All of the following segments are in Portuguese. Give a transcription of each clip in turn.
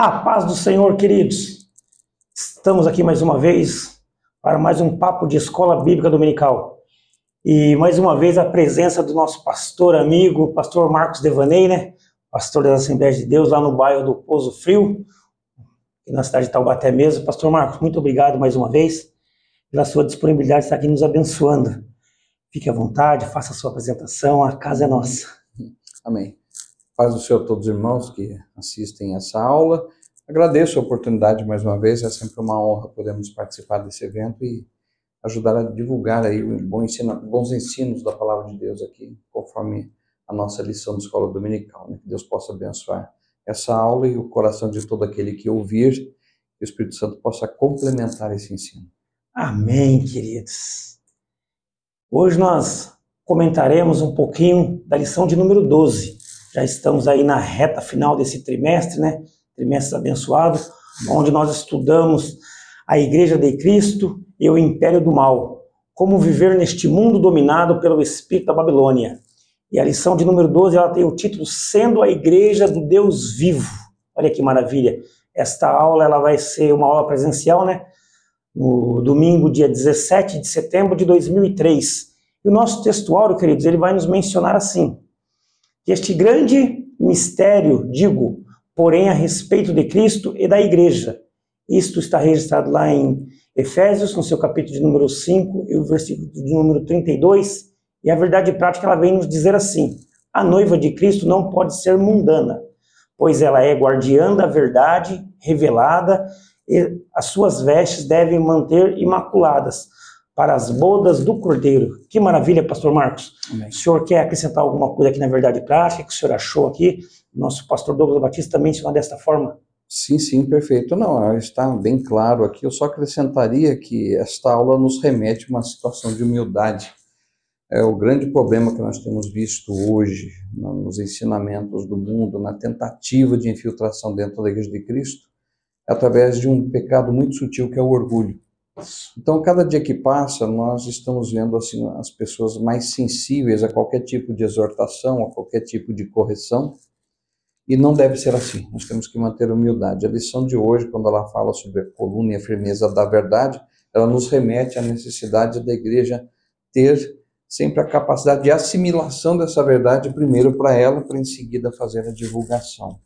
A paz do Senhor, queridos. Estamos aqui mais uma vez para mais um papo de escola bíblica dominical. E mais uma vez a presença do nosso pastor amigo, pastor Marcos Devaney, né? Pastor das Assembleias de Deus lá no bairro do Pouso Frio, na cidade de Taubaté mesmo. Pastor Marcos, muito obrigado mais uma vez pela sua disponibilidade de estar aqui nos abençoando. Fique à vontade, faça a sua apresentação, a casa é nossa. Amém. Paz do Senhor a todos os irmãos que assistem essa aula. Agradeço a oportunidade mais uma vez, é sempre uma honra podermos participar desse evento e ajudar a divulgar aí bons ensinos da palavra de Deus aqui, conforme a nossa lição de escola dominical. Né? Que Deus possa abençoar essa aula e o coração de todo aquele que ouvir, que o Espírito Santo possa complementar esse ensino. Amém, queridos. Hoje nós comentaremos um pouquinho da lição de número 12 já estamos aí na reta final desse trimestre, né? Trimestre abençoado, onde nós estudamos a Igreja de Cristo e o Império do Mal. Como viver neste mundo dominado pelo espírito da Babilônia. E a lição de número 12, ela tem o título Sendo a Igreja do Deus Vivo. Olha que maravilha. Esta aula ela vai ser uma aula presencial, né? No domingo, dia 17 de setembro de 2003. E o nosso textuário, queridos, ele vai nos mencionar assim: este grande mistério, digo, porém a respeito de Cristo e da igreja. Isto está registrado lá em Efésios, no seu capítulo de número 5 e o versículo de número 32, e a verdade prática ela vem nos dizer assim: a noiva de Cristo não pode ser mundana, pois ela é guardiã da verdade revelada e as suas vestes devem manter imaculadas, para as bodas do Cordeiro. Que maravilha, pastor Marcos. Amém. O senhor quer acrescentar alguma coisa aqui na verdade prática que o senhor achou aqui? Nosso pastor Douglas Batista também ensinou desta forma? Sim, sim, perfeito. Não, está bem claro aqui. Eu só acrescentaria que esta aula nos remete a uma situação de humildade. É o grande problema que nós temos visto hoje nos ensinamentos do mundo, na tentativa de infiltração dentro da Igreja de Cristo, é através de um pecado muito sutil que é o orgulho. Então, cada dia que passa, nós estamos vendo assim as pessoas mais sensíveis a qualquer tipo de exortação, a qualquer tipo de correção, e não deve ser assim. Nós temos que manter humildade. A lição de hoje, quando ela fala sobre a coluna e a firmeza da verdade, ela nos remete à necessidade da igreja ter sempre a capacidade de assimilação dessa verdade primeiro para ela, para em seguida fazer a divulgação.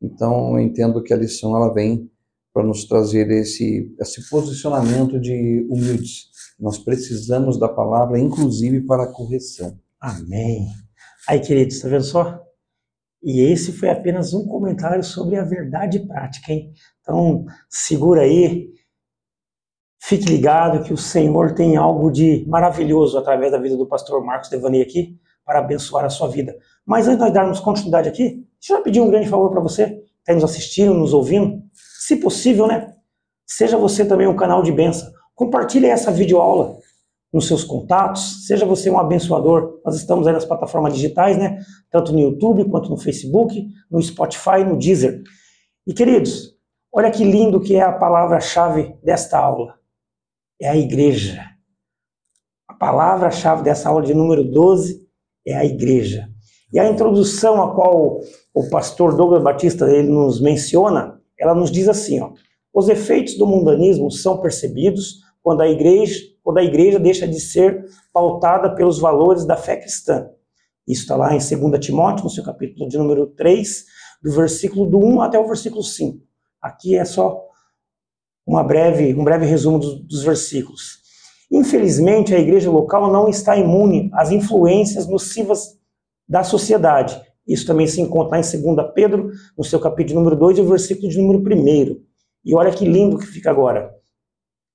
Então, eu entendo que a lição ela vem para nos trazer esse, esse posicionamento de humildes. Nós precisamos da palavra, inclusive para a correção. Amém. Aí, queridos, está vendo só? E esse foi apenas um comentário sobre a verdade prática, hein? Então, segura aí, fique ligado que o Senhor tem algo de maravilhoso através da vida do pastor Marcos Devani aqui para abençoar a sua vida. Mas antes de nós darmos continuidade aqui, deixa eu pedir um grande favor para você, que está nos assistindo, nos ouvindo. Se possível, né? Seja você também um canal de bênção. Compartilhe essa videoaula nos seus contatos, seja você um abençoador. Nós estamos aí nas plataformas digitais, né? Tanto no YouTube quanto no Facebook, no Spotify, no Deezer. E queridos, olha que lindo que é a palavra-chave desta aula. É a igreja. A palavra-chave dessa aula de número 12 é a igreja. E a introdução a qual o pastor Douglas Batista ele nos menciona ela nos diz assim, ó, os efeitos do mundanismo são percebidos quando a igreja, quando a igreja deixa de ser pautada pelos valores da fé cristã. Isso está lá em 2 Timóteo, no seu capítulo de número 3, do versículo do 1 até o versículo 5. Aqui é só uma breve, um breve resumo dos, dos versículos. Infelizmente, a igreja local não está imune às influências nocivas da sociedade isso também se encontra em 2 Pedro, no seu capítulo número 2 e o versículo de número 1. E olha que lindo que fica agora.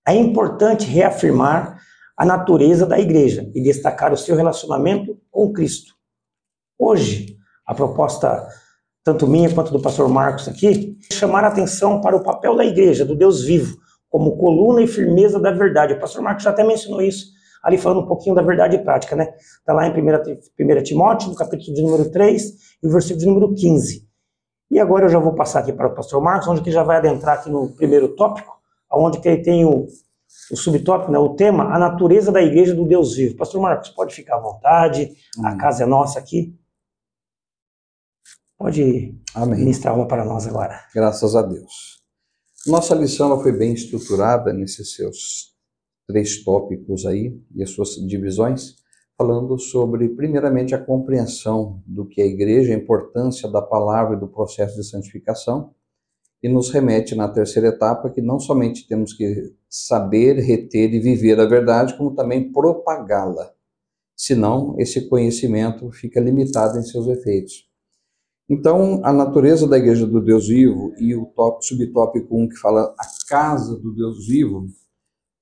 É importante reafirmar a natureza da igreja e destacar o seu relacionamento com Cristo. Hoje, a proposta, tanto minha quanto do pastor Marcos aqui, é chamar a atenção para o papel da igreja, do Deus vivo, como coluna e firmeza da verdade. O pastor Marcos já até mencionou isso ali falando um pouquinho da verdade prática, né? Está lá em 1 Timóteo, no capítulo de número 3 e o versículo de número 15. E agora eu já vou passar aqui para o pastor Marcos, onde que já vai adentrar aqui no primeiro tópico, onde que ele tem o, o subtópico, né, o tema, a natureza da igreja do Deus vivo. Pastor Marcos, pode ficar à vontade, a casa é nossa aqui. pode Amém. ministrar uma para nós agora. Graças a Deus. Nossa lição foi bem estruturada nesses seus três tópicos aí e as suas divisões, falando sobre, primeiramente, a compreensão do que é a igreja, a importância da palavra e do processo de santificação, e nos remete na terceira etapa que não somente temos que saber, reter e viver a verdade, como também propagá-la. Senão, esse conhecimento fica limitado em seus efeitos. Então, a natureza da Igreja do Deus Vivo e o subtópico 1 que fala a casa do Deus Vivo,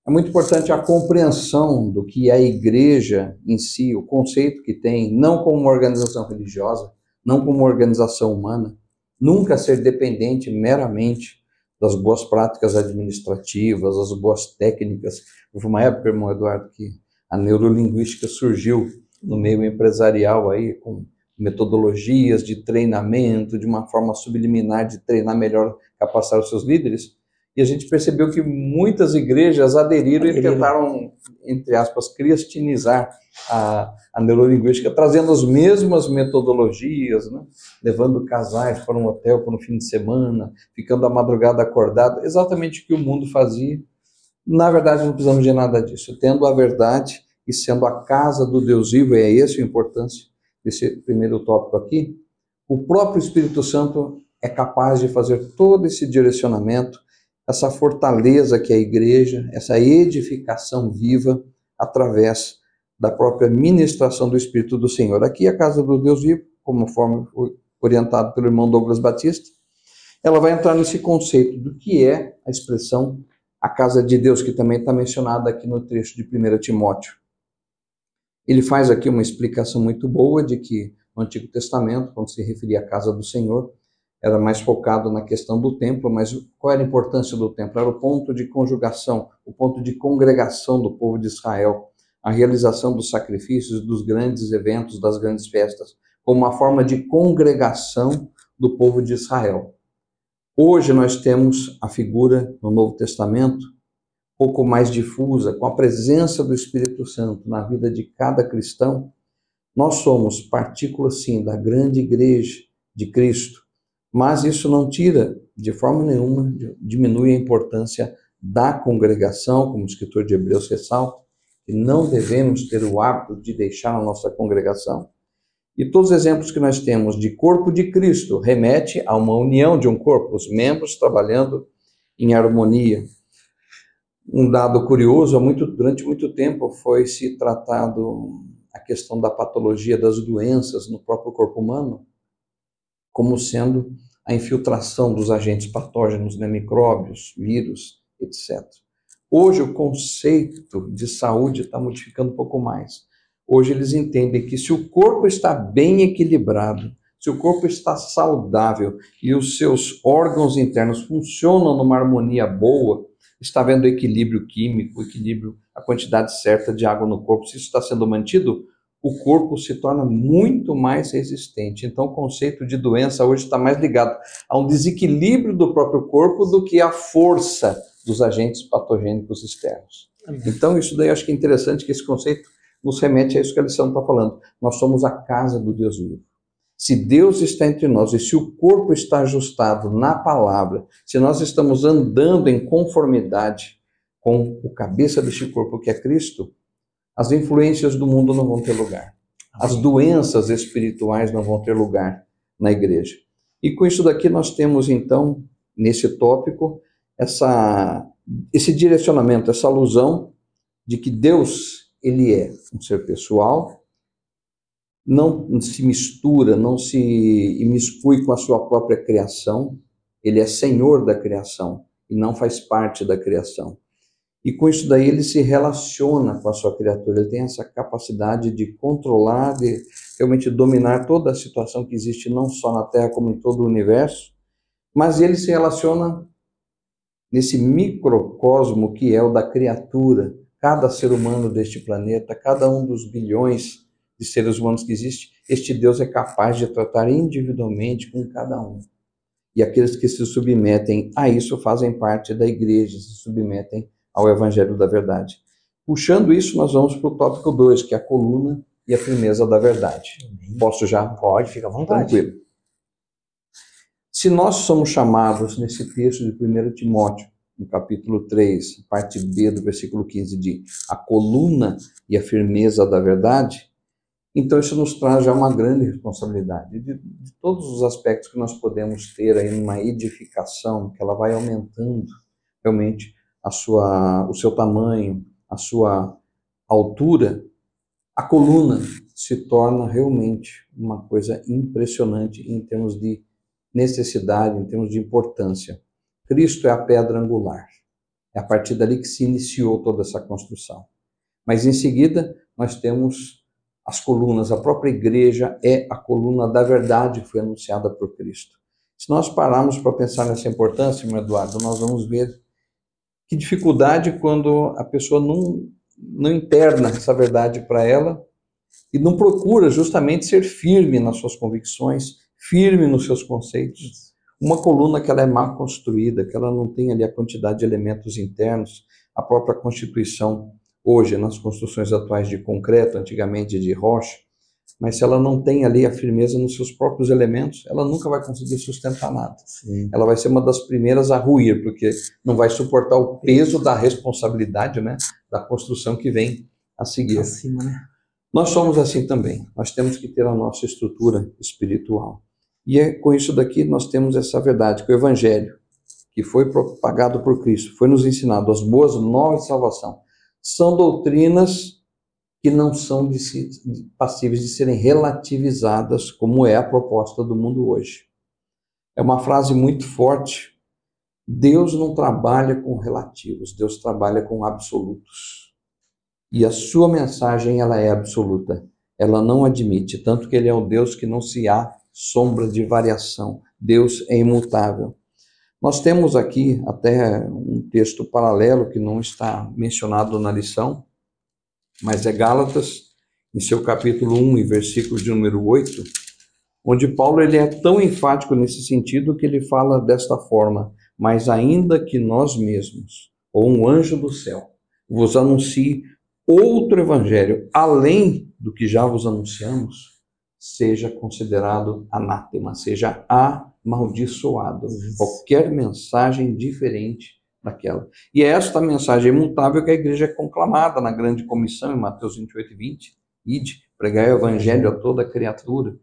é muito importante a compreensão do que é a igreja em si, o conceito que tem, não como uma organização religiosa, não como uma organização humana, nunca ser dependente meramente das boas práticas administrativas, das boas técnicas. Houve uma época, irmão Eduardo, que a neurolinguística surgiu no meio empresarial aí com metodologias de treinamento, de uma forma subliminar de treinar melhor, capacitar os seus líderes. E a gente percebeu que muitas igrejas aderiram, aderiram. e tentaram, entre aspas, cristianizar a, a neurolinguística, trazendo as mesmas metodologias, né? levando casais para um hotel para um fim de semana, ficando a madrugada acordado, exatamente o que o mundo fazia. Na verdade, não precisamos de nada disso. Tendo a verdade e sendo a casa do Deus vivo, é essa a importância desse primeiro tópico aqui, o próprio Espírito Santo é capaz de fazer todo esse direcionamento, essa fortaleza que é a igreja, essa edificação viva através da própria ministração do Espírito do Senhor. Aqui a casa do Deus vivo, conforme orientado pelo irmão Douglas Batista, ela vai entrar nesse conceito do que é a expressão a casa de Deus, que também está mencionada aqui no trecho de 1 Timóteo. Ele faz aqui uma explicação muito boa de que no Antigo Testamento, quando se referia à casa do Senhor, era mais focado na questão do templo, mas qual era a importância do templo? Era o ponto de conjugação, o ponto de congregação do povo de Israel a realização dos sacrifícios, dos grandes eventos, das grandes festas, como uma forma de congregação do povo de Israel. Hoje nós temos a figura no Novo Testamento pouco mais difusa, com a presença do Espírito Santo na vida de cada cristão. Nós somos partícula sim da grande igreja de Cristo, mas isso não tira de forma nenhuma, diminui a importância da congregação, como o escritor de Hebreus ressalta, que não devemos ter o hábito de deixar a nossa congregação. E todos os exemplos que nós temos de corpo de Cristo remete a uma união de um corpo, os membros trabalhando em harmonia. Um dado curioso, muito, durante muito tempo foi se tratado a questão da patologia das doenças no próprio corpo humano como sendo a infiltração dos agentes patógenos, né, micróbios, vírus, etc. Hoje o conceito de saúde está modificando um pouco mais. Hoje eles entendem que se o corpo está bem equilibrado, se o corpo está saudável e os seus órgãos internos funcionam numa harmonia boa, está havendo equilíbrio químico, equilíbrio, a quantidade certa de água no corpo, se isso está sendo mantido, o corpo se torna muito mais resistente. Então, o conceito de doença hoje está mais ligado a um desequilíbrio do próprio corpo do que a força dos agentes patogênicos externos. Então, isso daí eu acho que é interessante que esse conceito nos remete a isso que a lição está falando. Nós somos a casa do Deus vivo. Se Deus está entre nós e se o corpo está ajustado na palavra, se nós estamos andando em conformidade com o cabeça deste corpo que é Cristo, as influências do mundo não vão ter lugar. As doenças espirituais não vão ter lugar na igreja. E com isso daqui nós temos então, nesse tópico, essa, esse direcionamento, essa alusão de que Deus, ele é um ser pessoal, não se mistura, não se imiscui com a sua própria criação, ele é senhor da criação e não faz parte da criação. E com isso daí ele se relaciona com a sua criatura, ele tem essa capacidade de controlar, de realmente dominar toda a situação que existe não só na Terra como em todo o universo, mas ele se relaciona nesse microcosmo que é o da criatura, cada ser humano deste planeta, cada um dos bilhões de seres humanos que existe, este Deus é capaz de tratar individualmente com cada um. E aqueles que se submetem a isso fazem parte da igreja, se submetem ao evangelho da verdade. Puxando isso, nós vamos para o tópico 2, que é a coluna e a firmeza da verdade. Posso já? Pode, fica à vontade. Tranquilo. Se nós somos chamados nesse texto de 1 Timóteo, no capítulo 3, parte B do versículo 15, de a coluna e a firmeza da verdade, então isso nos traz já uma grande responsabilidade de, de todos os aspectos que nós podemos ter aí numa edificação, que ela vai aumentando realmente a sua, o seu tamanho, a sua altura, a coluna se torna realmente uma coisa impressionante em termos de necessidade, em termos de importância. Cristo é a pedra angular. É a partir dali que se iniciou toda essa construção. Mas em seguida, nós temos as colunas. A própria igreja é a coluna da verdade que foi anunciada por Cristo. Se nós pararmos para pensar nessa importância, meu Eduardo, nós vamos ver que dificuldade quando a pessoa não, não interna essa verdade para ela e não procura justamente ser firme nas suas convicções, firme nos seus conceitos. Uma coluna que ela é mal construída, que ela não tem ali a quantidade de elementos internos, a própria Constituição, hoje, nas construções atuais de concreto, antigamente de rocha, mas se ela não tem ali a firmeza nos seus próprios elementos, ela nunca vai conseguir sustentar nada. Sim. Ela vai ser uma das primeiras a ruir, porque não vai suportar o peso da responsabilidade, né, da construção que vem a seguir. Acima, né? Nós somos assim também. Nós temos que ter a nossa estrutura espiritual. E é com isso daqui nós temos essa verdade que o evangelho que foi propagado por Cristo, foi nos ensinado as boas novas de salvação, são doutrinas que não são de si, passíveis de serem relativizadas, como é a proposta do mundo hoje. É uma frase muito forte. Deus não trabalha com relativos, Deus trabalha com absolutos. E a sua mensagem ela é absoluta. Ela não admite, tanto que ele é o Deus que não se há sombra de variação. Deus é imutável. Nós temos aqui até um texto paralelo que não está mencionado na lição, mas é Gálatas, em seu capítulo 1 e versículo de número 8, onde Paulo ele é tão enfático nesse sentido que ele fala desta forma: Mas ainda que nós mesmos, ou um anjo do céu, vos anuncie outro evangelho além do que já vos anunciamos, seja considerado anátema, seja amaldiçoado. Qualquer mensagem diferente daquela. E é esta mensagem imutável que a igreja é conclamada na grande comissão, em Mateus 28 e 20, ide, pregar o evangelho a toda criatura.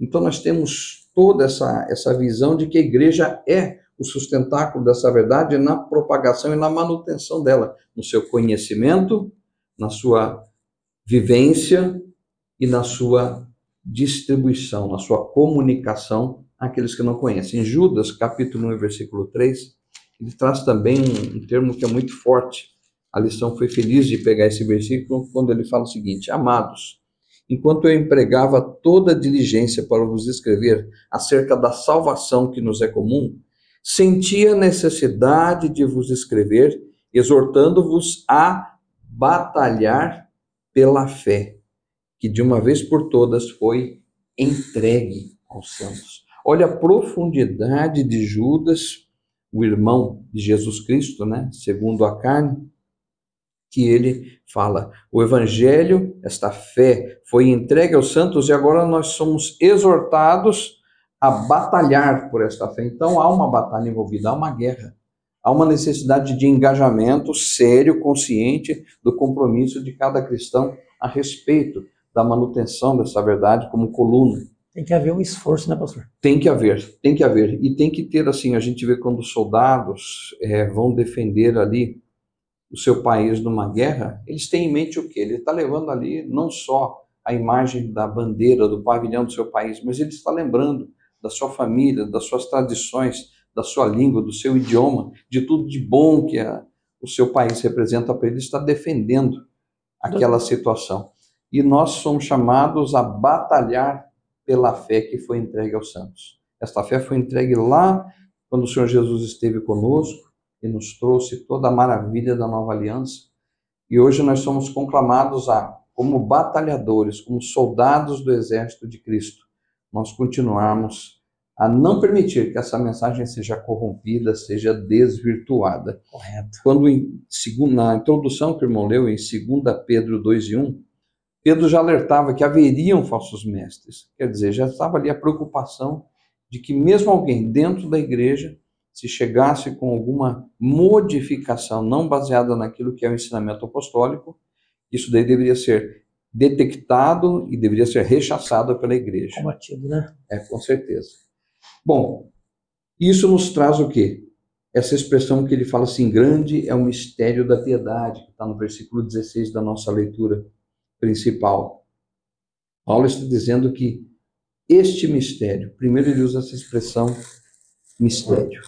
Então nós temos toda essa, essa visão de que a igreja é o sustentáculo dessa verdade na propagação e na manutenção dela, no seu conhecimento, na sua vivência e na sua distribuição, na sua comunicação àqueles que não conhecem. Em Judas, capítulo 1, versículo 3, ele traz também um, termo que é muito forte. A lição foi feliz de pegar esse versículo quando ele fala o seguinte: Amados, enquanto eu empregava toda a diligência para vos escrever acerca da salvação que nos é comum, sentia necessidade de vos escrever, exortando-vos a batalhar pela fé, que de uma vez por todas foi entregue aos santos. Olha a profundidade de Judas o irmão de Jesus Cristo, né, segundo a carne, que ele fala: o evangelho, esta fé, foi entregue aos santos e agora nós somos exortados a batalhar por esta fé. Então há uma batalha envolvida, há uma guerra. Há uma necessidade de engajamento sério, consciente do compromisso de cada cristão a respeito da manutenção dessa verdade como coluna tem que haver um esforço, né, pastor? Tem que haver, tem que haver. E tem que ter, assim, a gente vê quando os soldados é, vão defender ali o seu país numa guerra, eles têm em mente o quê? Ele está levando ali não só a imagem da bandeira, do pavilhão do seu país, mas ele está lembrando da sua família, das suas tradições, da sua língua, do seu idioma, de tudo de bom que a, o seu país representa para ele, ele está defendendo aquela situação. E nós somos chamados a batalhar pela fé que foi entregue aos santos. Esta fé foi entregue lá quando o Senhor Jesus esteve conosco e nos trouxe toda a maravilha da nova aliança. E hoje nós somos conclamados a, como batalhadores, como soldados do exército de Cristo, nós continuarmos a não permitir que essa mensagem seja corrompida, seja desvirtuada. Correto. Quando em, na introdução que o irmão leu em 2 Pedro 2 e 1, Pedro já alertava que haveriam falsos mestres. Quer dizer, já estava ali a preocupação de que mesmo alguém dentro da igreja, se chegasse com alguma modificação não baseada naquilo que é o ensinamento apostólico, isso daí deveria ser detectado e deveria ser rechaçado pela igreja. Combatido, né? É, com certeza. Bom, isso nos traz o quê? Essa expressão que ele fala assim, grande é o mistério da piedade, que está no versículo 16 da nossa leitura principal. Paulo está dizendo que este mistério, primeiro ele usa essa expressão mistério.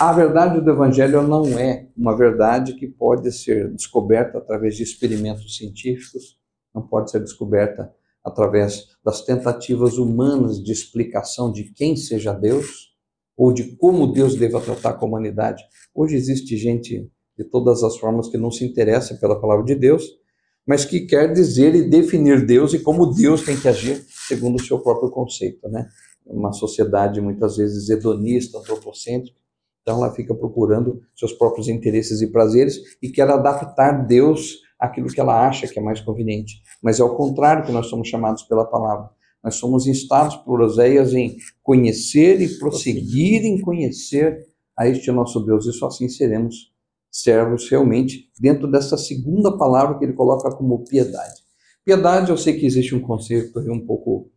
A verdade do evangelho não é uma verdade que pode ser descoberta através de experimentos científicos, não pode ser descoberta através das tentativas humanas de explicação de quem seja Deus ou de como Deus deva tratar com a humanidade. Hoje existe gente de todas as formas que não se interessa pela palavra de Deus, mas que quer dizer e definir Deus e como Deus tem que agir segundo o seu próprio conceito, né? Uma sociedade muitas vezes hedonista, antropocêntrica, então ela fica procurando seus próprios interesses e prazeres e quer adaptar Deus àquilo que ela acha que é mais conveniente. Mas é o contrário que nós somos chamados pela palavra. Nós somos instados por Oséias em conhecer e prosseguir em conhecer a este nosso Deus. Isso assim seremos servos realmente dentro dessa segunda palavra que ele coloca como piedade. Piedade, eu sei que existe um conceito um pouco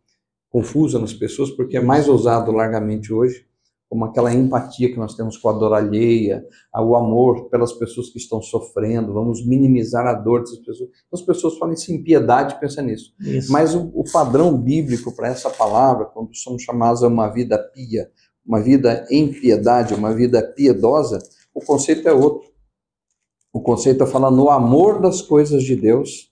confuso nas pessoas, porque é mais usado largamente hoje, como aquela empatia que nós temos com a dor alheia, o amor pelas pessoas que estão sofrendo, vamos minimizar a dor dessas pessoas. Então, as pessoas falam assim, piedade, pensa nisso. Isso. Mas o, o padrão bíblico para essa palavra, quando somos chamados a uma vida pia, uma vida em piedade, uma vida piedosa, o conceito é outro. O conceito é falar no amor das coisas de Deus,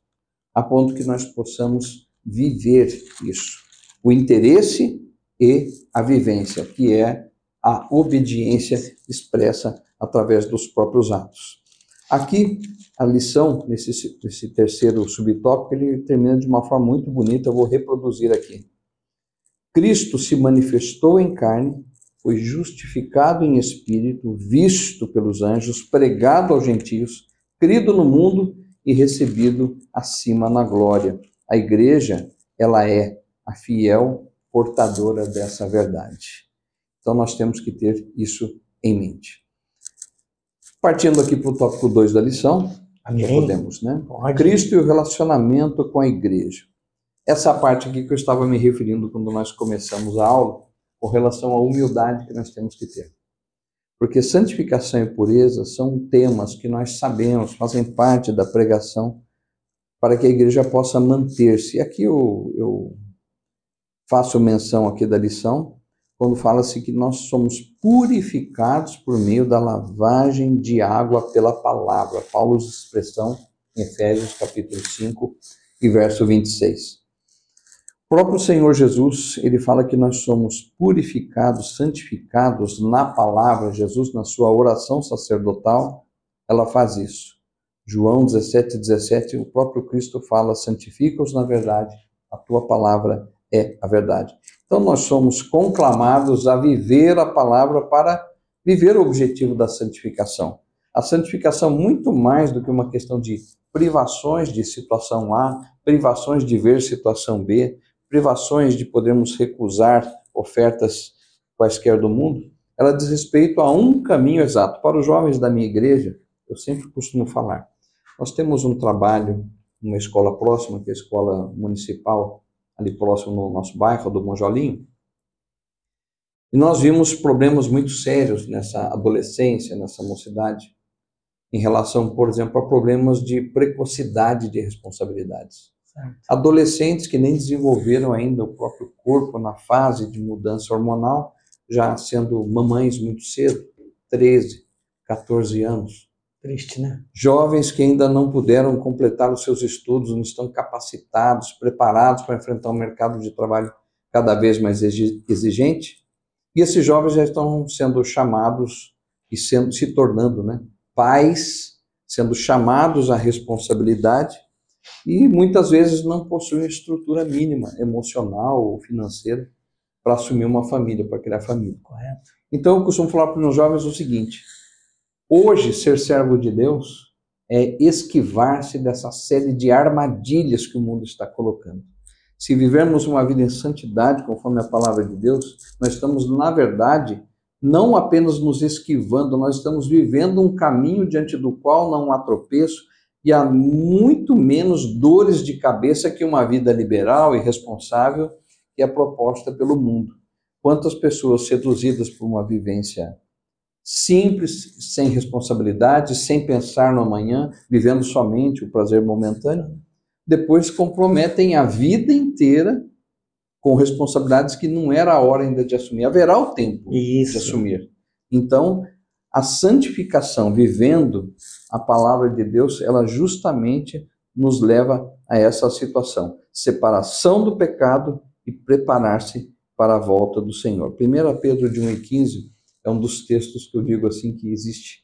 a ponto que nós possamos viver isso. O interesse e a vivência, que é a obediência expressa através dos próprios atos. Aqui, a lição, nesse, nesse terceiro subtópico, ele termina de uma forma muito bonita, eu vou reproduzir aqui. Cristo se manifestou em carne, foi justificado em espírito, visto pelos anjos, pregado aos gentios, crido no mundo e recebido acima na glória. A igreja, ela é a fiel portadora dessa verdade. Então nós temos que ter isso em mente. Partindo aqui para o tópico 2 da lição, Amém. podemos, né? Pode. Cristo e o relacionamento com a igreja. Essa parte aqui que eu estava me referindo quando nós começamos a aula, com relação à humildade que nós temos que ter. Porque santificação e pureza são temas que nós sabemos, fazem parte da pregação para que a igreja possa manter-se. Aqui eu, eu faço menção aqui da lição, quando fala-se que nós somos purificados por meio da lavagem de água pela palavra. Paulo expressão em Efésios capítulo 5 e verso 26. O próprio Senhor Jesus, ele fala que nós somos purificados, santificados na palavra. Jesus, na sua oração sacerdotal, ela faz isso. João 17, 17, o próprio Cristo fala: santifica-os na verdade, a tua palavra é a verdade. Então, nós somos conclamados a viver a palavra para viver o objetivo da santificação. A santificação, muito mais do que uma questão de privações de situação A, privações de ver situação B, privações de podermos recusar ofertas quaisquer do mundo, ela diz respeito a um caminho exato. Para os jovens da minha igreja, eu sempre costumo falar, nós temos um trabalho, uma escola próxima, que é a escola municipal ali próximo no nosso bairro, do Monjolinho. E nós vimos problemas muito sérios nessa adolescência, nessa mocidade, em relação, por exemplo, a problemas de precocidade de responsabilidades. Certo. Adolescentes que nem desenvolveram ainda o próprio corpo na fase de mudança hormonal, já sendo mamães muito cedo, 13, 14 anos. Triste, né? Jovens que ainda não puderam completar os seus estudos, não estão capacitados, preparados para enfrentar um mercado de trabalho cada vez mais exigente. E esses jovens já estão sendo chamados e sendo, se tornando né, pais, sendo chamados à responsabilidade e muitas vezes não possuem estrutura mínima emocional ou financeira para assumir uma família, para criar família. Correto. Então eu costumo falar para os meus jovens o seguinte: Hoje, ser servo de Deus é esquivar-se dessa série de armadilhas que o mundo está colocando. Se vivermos uma vida em santidade, conforme a palavra de Deus, nós estamos, na verdade, não apenas nos esquivando, nós estamos vivendo um caminho diante do qual não há tropeço e há muito menos dores de cabeça que uma vida liberal e responsável que é proposta pelo mundo. Quantas pessoas seduzidas por uma vivência simples, sem responsabilidade, sem pensar no amanhã, vivendo somente o prazer momentâneo, depois comprometem a vida inteira com responsabilidades que não era a hora ainda de assumir. Haverá o tempo Isso. de assumir. Então, a santificação, vivendo a palavra de Deus, ela justamente nos leva a essa situação: separação do pecado e preparar-se para a volta do Senhor. 1 Pedro de 1,15 é um dos textos que eu digo assim que existe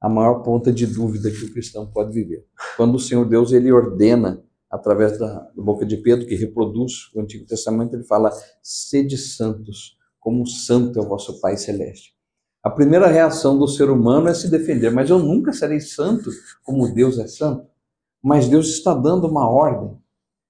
a maior ponta de dúvida que o cristão pode viver. Quando o Senhor Deus ele ordena através da, boca de Pedro que reproduz o Antigo Testamento, ele fala: "Sede santos, como santo é o vosso Pai celeste". A primeira reação do ser humano é se defender, mas eu nunca serei santo como Deus é santo. Mas Deus está dando uma ordem.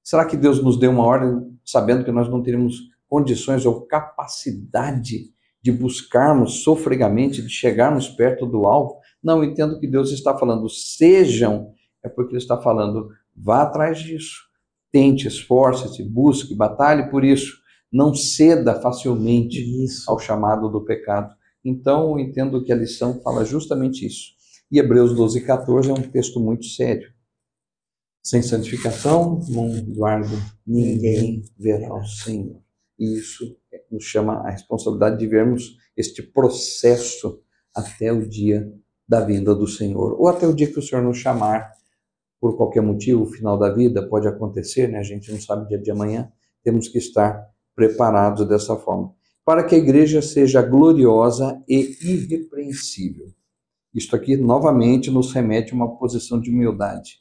Será que Deus nos deu uma ordem sabendo que nós não teremos condições ou capacidade de buscarmos sofregamente, de chegarmos perto do alvo. Não entendo que Deus está falando, sejam, é porque Ele está falando, vá atrás disso. Tente, esforce-se, busque, batalhe por isso. Não ceda facilmente isso. ao chamado do pecado. Então, eu entendo que a lição fala justamente isso. E Hebreus 12, 14 é um texto muito sério. Sem santificação, mundo Eduardo, ninguém verá o Senhor. E isso nos chama a responsabilidade de vermos este processo até o dia da vinda do Senhor, ou até o dia que o Senhor nos chamar, por qualquer motivo, o final da vida pode acontecer, né? a gente não sabe o dia de amanhã, temos que estar preparados dessa forma, para que a igreja seja gloriosa e irrepreensível. Isto aqui novamente nos remete a uma posição de humildade.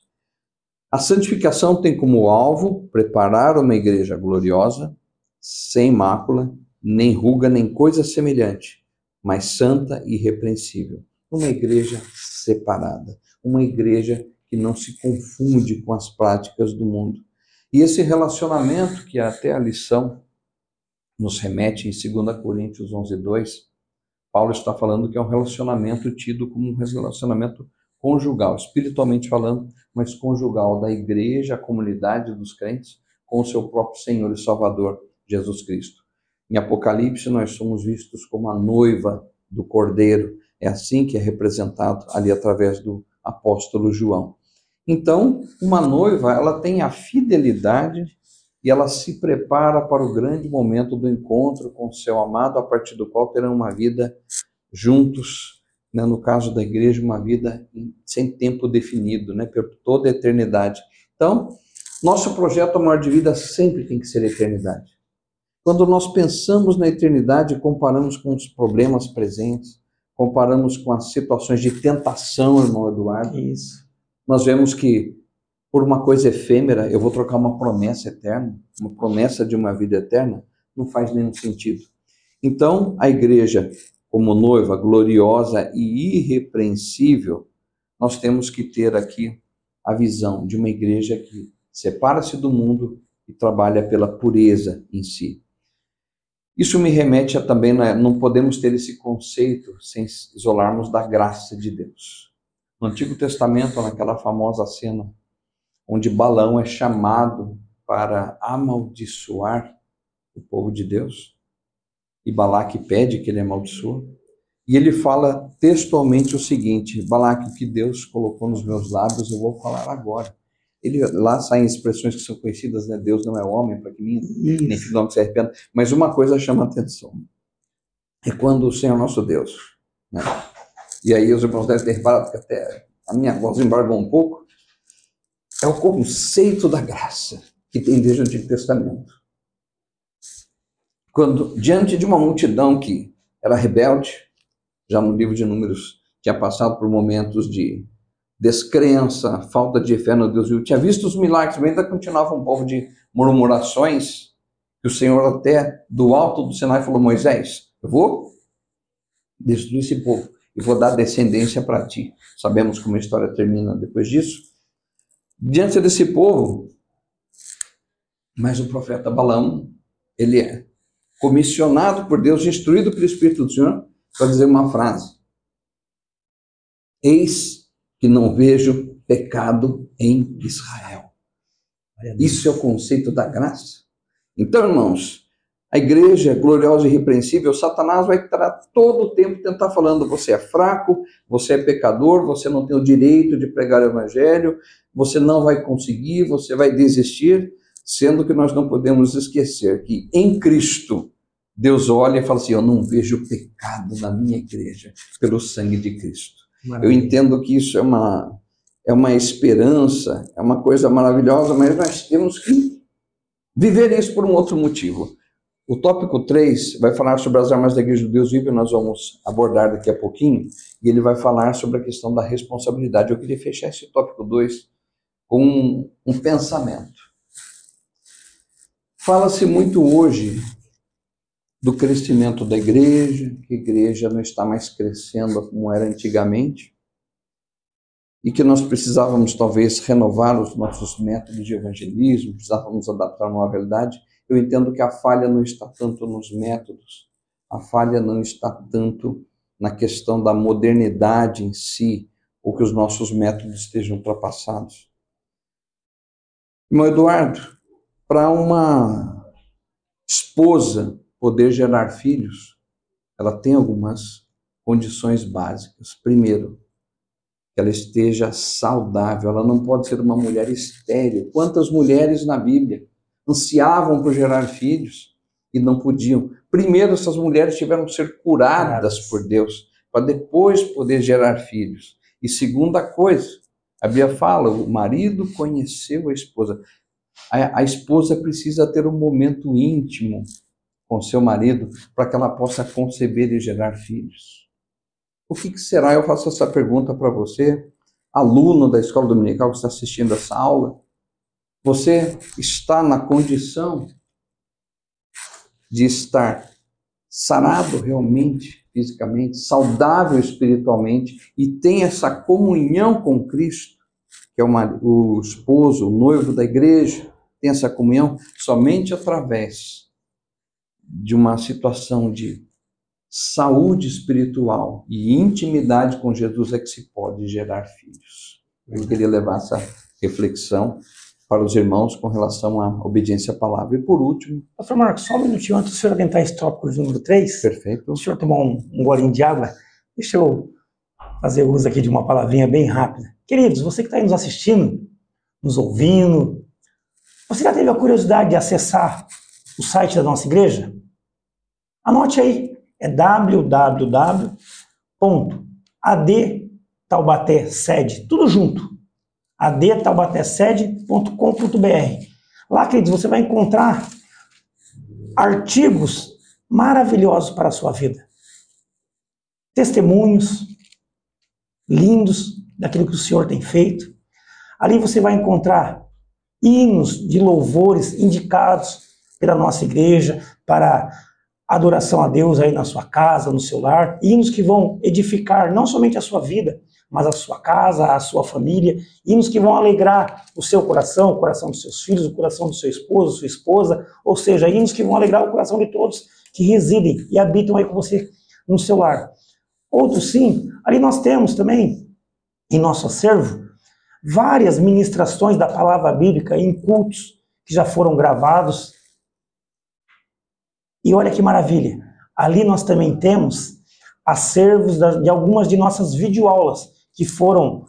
A santificação tem como alvo preparar uma igreja gloriosa, sem mácula, nem ruga, nem coisa semelhante, mas santa e irrepreensível. Uma igreja separada, uma igreja que não se confunde com as práticas do mundo. E esse relacionamento, que até a lição nos remete em 2 Coríntios 11, 2, Paulo está falando que é um relacionamento tido como um relacionamento conjugal, espiritualmente falando, mas conjugal da igreja, a comunidade dos crentes, com o seu próprio Senhor e Salvador, Jesus Cristo. Em Apocalipse, nós somos vistos como a noiva do Cordeiro. É assim que é representado ali através do apóstolo João. Então, uma noiva, ela tem a fidelidade e ela se prepara para o grande momento do encontro com o seu amado, a partir do qual terão uma vida juntos, né? no caso da igreja, uma vida sem tempo definido, né? por toda a eternidade. Então, nosso projeto Amor de Vida sempre tem que ser eternidade. Quando nós pensamos na eternidade, comparamos com os problemas presentes, comparamos com as situações de tentação, irmão Eduardo. Isso. Nós vemos que por uma coisa efêmera, eu vou trocar uma promessa eterna, uma promessa de uma vida eterna, não faz nenhum sentido. Então, a igreja, como noiva gloriosa e irrepreensível, nós temos que ter aqui a visão de uma igreja que separa-se do mundo e trabalha pela pureza em si. Isso me remete a também, né, não podemos ter esse conceito sem isolarmos da graça de Deus. No Antigo Testamento, naquela famosa cena onde Balão é chamado para amaldiçoar o povo de Deus, e Balaque pede que ele amaldiçoe, e ele fala textualmente o seguinte: Balaque, o que Deus colocou nos meus lábios, eu vou falar agora. Ele, lá saem expressões que são conhecidas, né? Deus não é homem para que minta, nem filho do homem que se arrependa. Mas uma coisa chama atenção. É quando o Senhor nosso Deus, né? e aí os irmãos devem ter reparado que até a minha voz embargou um pouco, é o conceito da graça que tem desde o Antigo Testamento. Quando, diante de uma multidão que era rebelde, já no livro de Números tinha passado por momentos de descrença, falta de fé no Deus vivo. Tinha visto os milagres, mas ainda continuava um povo de murmurações. Que o Senhor até do alto do Sinai falou: Moisés, eu vou destruir esse povo e vou dar descendência para ti. Sabemos como a história termina depois disso. Diante desse povo, Mas o profeta Balaão, ele é comissionado por Deus, instruído pelo Espírito do Senhor, para dizer uma frase: Eis que não vejo pecado em Israel. Isso é o conceito da graça. Então, irmãos, a igreja é gloriosa e irrepreensível, Satanás vai estar todo o tempo tentar falando: você é fraco, você é pecador, você não tem o direito de pregar o evangelho, você não vai conseguir, você vai desistir, sendo que nós não podemos esquecer que em Cristo Deus olha e fala assim: Eu não vejo pecado na minha igreja pelo sangue de Cristo. Maravilha. Eu entendo que isso é uma, é uma esperança, é uma coisa maravilhosa, mas nós temos que viver isso por um outro motivo. O tópico 3 vai falar sobre as armas da Igreja do Deus Vivo, nós vamos abordar daqui a pouquinho, e ele vai falar sobre a questão da responsabilidade. Eu queria fechar esse tópico 2 com um, um pensamento. Fala-se muito hoje do crescimento da igreja, que a igreja não está mais crescendo como era antigamente, e que nós precisávamos talvez renovar os nossos métodos de evangelismo, precisávamos adaptar uma realidade. Eu entendo que a falha não está tanto nos métodos, a falha não está tanto na questão da modernidade em si, ou que os nossos métodos estejam ultrapassados. Irmão Eduardo, para uma esposa poder gerar filhos, ela tem algumas condições básicas. Primeiro, que ela esteja saudável, ela não pode ser uma mulher estéril. Quantas mulheres na Bíblia ansiavam por gerar filhos e não podiam? Primeiro, essas mulheres tiveram que ser curadas por Deus, para depois poder gerar filhos. E segunda coisa, a Bíblia fala: o marido conheceu a esposa. A, a esposa precisa ter um momento íntimo com seu marido para que ela possa conceber e gerar filhos. O que, que será? Eu faço essa pergunta para você, aluno da escola dominical que está assistindo essa aula. Você está na condição de estar sarado realmente, fisicamente, saudável espiritualmente e tem essa comunhão com Cristo, que é o esposo, o noivo da igreja, tem essa comunhão somente através de uma situação de saúde espiritual e intimidade com Jesus é que se pode gerar filhos. Eu queria levar essa reflexão para os irmãos com relação à obediência à palavra. E por último. Pastor Marcos, só um minutinho antes do senhor adiantar esse tópico de número 3. Perfeito. O senhor tomou um, um golinho de água. Deixa eu fazer uso aqui de uma palavrinha bem rápida. Queridos, você que está aí nos assistindo, nos ouvindo, você já teve a curiosidade de acessar o site da nossa igreja? Anote aí, é www.adtaubatesede, tudo junto, adtaubatesede.com.br. Lá, queridos, você vai encontrar artigos maravilhosos para a sua vida. Testemunhos lindos daquilo que o Senhor tem feito. Ali você vai encontrar hinos de louvores indicados pela nossa igreja para adoração a Deus aí na sua casa, no seu lar, hinos que vão edificar não somente a sua vida, mas a sua casa, a sua família, hinos que vão alegrar o seu coração, o coração dos seus filhos, o coração do seu esposo, sua esposa, ou seja, hinos que vão alegrar o coração de todos que residem e habitam aí com você no seu lar. Outros sim, ali nós temos também em nosso acervo várias ministrações da palavra bíblica em cultos que já foram gravados e olha que maravilha, ali nós também temos acervos de algumas de nossas videoaulas que foram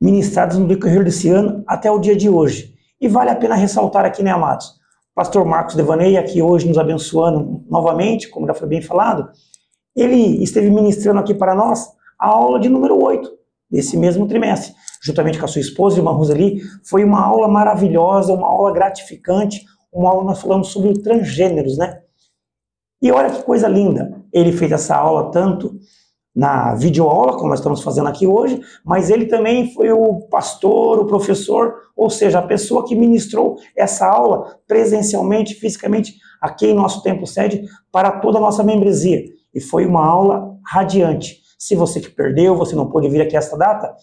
ministradas no decorrer desse ano até o dia de hoje. E vale a pena ressaltar aqui, né, amados? Pastor Marcos Devaney, aqui hoje nos abençoando novamente, como já foi bem falado, ele esteve ministrando aqui para nós a aula de número 8 desse mesmo trimestre, juntamente com a sua esposa, irmã Roseli. Foi uma aula maravilhosa, uma aula gratificante, uma aula nós falamos sobre transgêneros, né? E olha que coisa linda. Ele fez essa aula tanto na videoaula, como nós estamos fazendo aqui hoje, mas ele também foi o pastor, o professor, ou seja, a pessoa que ministrou essa aula presencialmente, fisicamente, aqui em nosso templo sede, para toda a nossa membresia. E foi uma aula radiante. Se você que perdeu, você não pôde vir aqui esta data,